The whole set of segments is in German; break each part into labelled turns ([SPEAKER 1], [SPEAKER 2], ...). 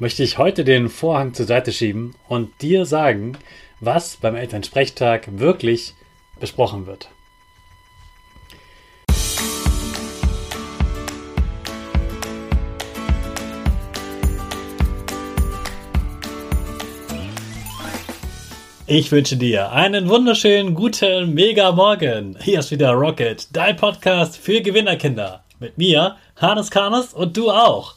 [SPEAKER 1] möchte ich heute den Vorhang zur Seite schieben und dir sagen, was beim Elternsprechtag wirklich besprochen wird. Ich wünsche dir einen wunderschönen guten Mega Morgen. Hier ist wieder Rocket, dein Podcast für Gewinnerkinder. Mit mir, Hannes Karnes und du auch.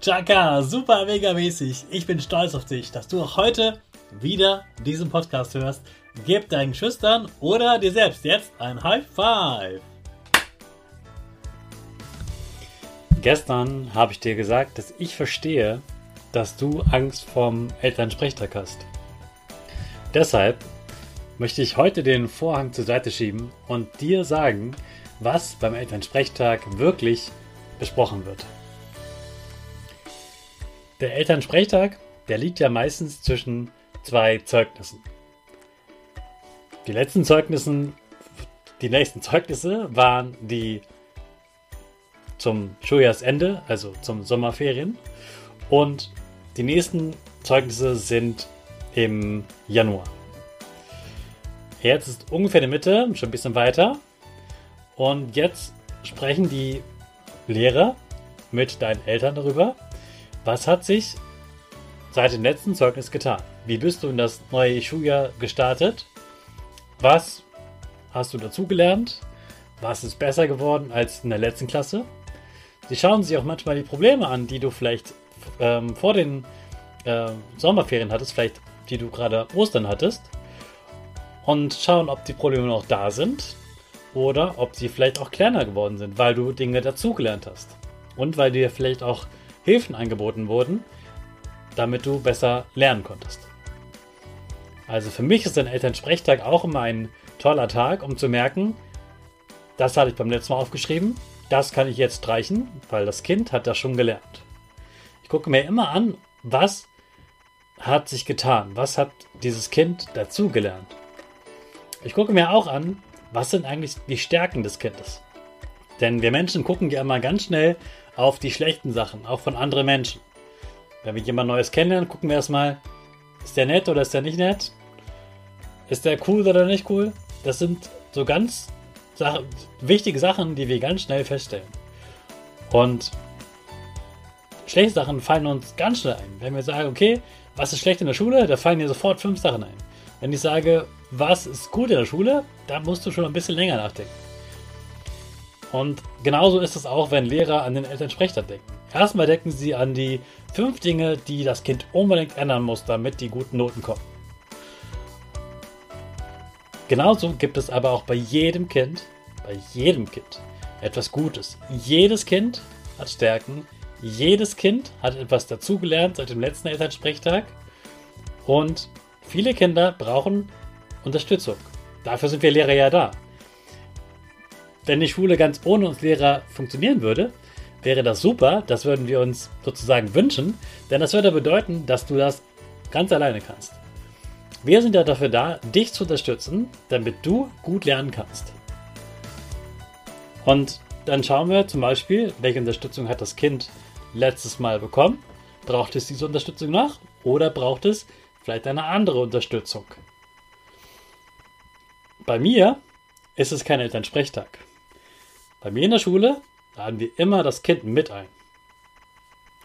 [SPEAKER 1] Chaka, super mega mäßig. Ich bin stolz auf dich, dass du auch heute wieder diesen Podcast hörst. Gib deinen Schüchtern oder dir selbst jetzt ein High Five. Gestern habe ich dir gesagt, dass ich verstehe, dass du Angst vorm Elternsprechtag hast. Deshalb möchte ich heute den Vorhang zur Seite schieben und dir sagen, was beim Elternsprechtag wirklich besprochen wird. Der Elternsprechtag, der liegt ja meistens zwischen zwei Zeugnissen. Die letzten Zeugnissen, die nächsten Zeugnisse waren die zum Schuljahrsende, also zum Sommerferien. Und die nächsten Zeugnisse sind im Januar. Jetzt ist ungefähr die Mitte, schon ein bisschen weiter. Und jetzt sprechen die Lehrer mit deinen Eltern darüber, was hat sich seit dem letzten Zeugnis getan? Wie bist du in das neue Schuljahr gestartet? Was hast du dazugelernt? Was ist besser geworden als in der letzten Klasse? Sie schauen sich auch manchmal die Probleme an, die du vielleicht ähm, vor den äh, Sommerferien hattest, vielleicht die du gerade Ostern hattest, und schauen, ob die Probleme noch da sind oder ob sie vielleicht auch kleiner geworden sind, weil du Dinge dazugelernt hast und weil dir vielleicht auch Hilfen angeboten wurden, damit du besser lernen konntest. Also für mich ist ein Elternsprechtag auch immer ein toller Tag, um zu merken, das hatte ich beim letzten Mal aufgeschrieben, das kann ich jetzt streichen, weil das Kind hat das schon gelernt. Ich gucke mir immer an, was hat sich getan, was hat dieses Kind dazugelernt. Ich gucke mir auch an, was sind eigentlich die Stärken des Kindes. Denn wir Menschen gucken ja immer ganz schnell auf die schlechten Sachen, auch von anderen Menschen. Wenn wir jemand Neues kennenlernen, gucken wir erstmal, ist der nett oder ist der nicht nett? Ist der cool oder nicht cool? Das sind so ganz Sach wichtige Sachen, die wir ganz schnell feststellen. Und schlechte Sachen fallen uns ganz schnell ein. Wenn wir sagen, okay, was ist schlecht in der Schule, da fallen dir sofort fünf Sachen ein. Wenn ich sage, was ist gut in der Schule, da musst du schon ein bisschen länger nachdenken. Und genauso ist es auch, wenn Lehrer an den Elternsprechtag denken. Erstmal denken sie an die fünf Dinge, die das Kind unbedingt ändern muss, damit die guten Noten kommen. Genauso gibt es aber auch bei jedem Kind, bei jedem Kind etwas Gutes. Jedes Kind hat Stärken, jedes Kind hat etwas dazugelernt seit dem letzten Elternsprechtag und viele Kinder brauchen Unterstützung. Dafür sind wir Lehrer ja da. Wenn die Schule ganz ohne uns Lehrer funktionieren würde, wäre das super. Das würden wir uns sozusagen wünschen, denn das würde bedeuten, dass du das ganz alleine kannst. Wir sind ja dafür da, dich zu unterstützen, damit du gut lernen kannst. Und dann schauen wir zum Beispiel, welche Unterstützung hat das Kind letztes Mal bekommen. Braucht es diese Unterstützung noch oder braucht es vielleicht eine andere Unterstützung? Bei mir ist es kein Elternsprechtag. Bei mir in der Schule laden wir immer das Kind mit ein.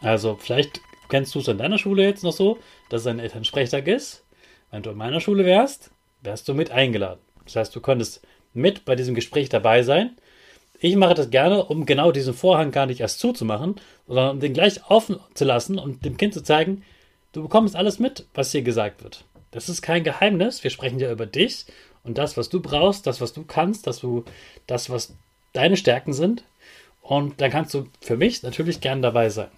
[SPEAKER 1] Also vielleicht kennst du es in deiner Schule jetzt noch so, dass es ein Elternsprechtag ist. Wenn du in meiner Schule wärst, wärst du mit eingeladen. Das heißt, du könntest mit bei diesem Gespräch dabei sein ich mache das gerne, um genau diesen Vorhang gar nicht erst zuzumachen, sondern um den gleich offen zu lassen und dem Kind zu zeigen, du bekommst alles mit, was hier gesagt wird. Das ist kein Geheimnis. Wir sprechen ja über dich und das, was du brauchst, das, was du kannst, das, du, das was deine Stärken sind. Und dann kannst du für mich natürlich gern dabei sein.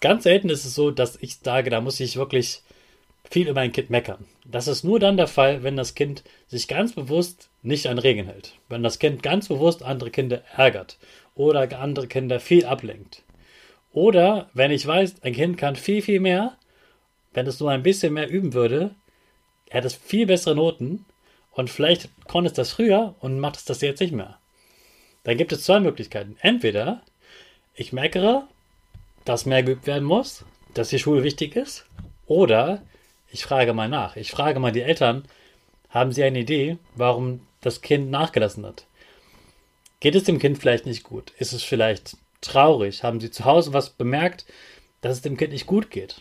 [SPEAKER 1] Ganz selten ist es so, dass ich sage, da muss ich wirklich viel über ein Kind meckern. Das ist nur dann der Fall, wenn das Kind sich ganz bewusst nicht an Regeln hält. Wenn das Kind ganz bewusst andere Kinder ärgert oder andere Kinder viel ablenkt. Oder wenn ich weiß, ein Kind kann viel, viel mehr, wenn es nur ein bisschen mehr üben würde, hat es viel bessere Noten und vielleicht konnte es das früher und macht es das jetzt nicht mehr. Dann gibt es zwei Möglichkeiten. Entweder ich meckere, dass mehr geübt werden muss, dass die Schule wichtig ist, oder ich frage mal nach. Ich frage mal die Eltern, haben sie eine Idee, warum das Kind nachgelassen hat? Geht es dem Kind vielleicht nicht gut? Ist es vielleicht traurig? Haben sie zu Hause was bemerkt, dass es dem Kind nicht gut geht?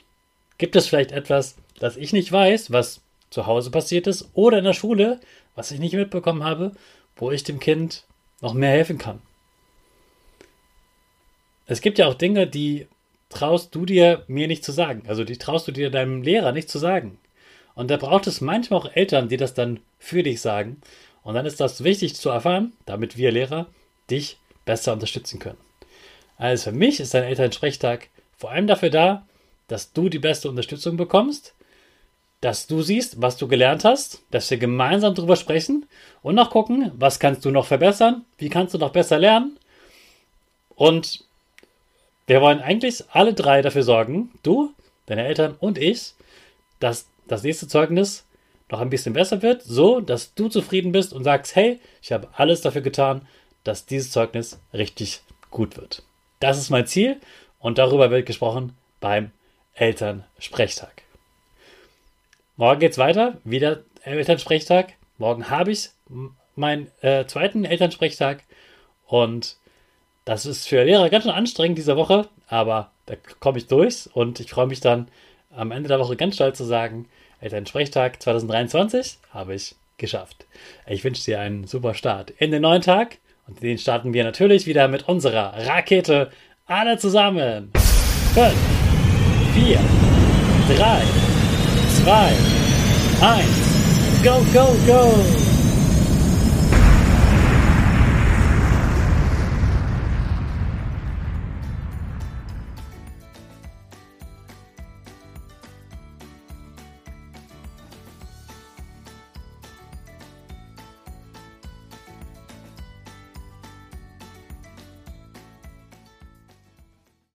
[SPEAKER 1] Gibt es vielleicht etwas, das ich nicht weiß, was zu Hause passiert ist oder in der Schule, was ich nicht mitbekommen habe, wo ich dem Kind noch mehr helfen kann? Es gibt ja auch Dinge, die traust du dir mir nicht zu sagen. Also die traust du dir deinem Lehrer nicht zu sagen. Und da braucht es manchmal auch Eltern, die das dann für dich sagen. Und dann ist das wichtig zu erfahren, damit wir Lehrer dich besser unterstützen können. Also für mich ist ein Elternsprechtag vor allem dafür da, dass du die beste Unterstützung bekommst, dass du siehst, was du gelernt hast, dass wir gemeinsam darüber sprechen und noch gucken, was kannst du noch verbessern, wie kannst du noch besser lernen. Und wir wollen eigentlich alle drei dafür sorgen, du, deine Eltern und ich, dass das nächste Zeugnis noch ein bisschen besser wird, so dass du zufrieden bist und sagst, hey, ich habe alles dafür getan, dass dieses Zeugnis richtig gut wird. Das ist mein Ziel und darüber wird gesprochen beim Elternsprechtag. Morgen geht's weiter, wieder Elternsprechtag. Morgen habe ich meinen äh, zweiten Elternsprechtag und das ist für Lehrer ganz schön anstrengend diese Woche, aber da komme ich durch und ich freue mich dann am Ende der Woche ganz stolz zu sagen, Elternsprechtag 2023 habe ich geschafft. Ich wünsche dir einen super Start in den neuen Tag und den starten wir natürlich wieder mit unserer Rakete. Alle zusammen. 5, 4, 3, 2, 1. Go, go, go!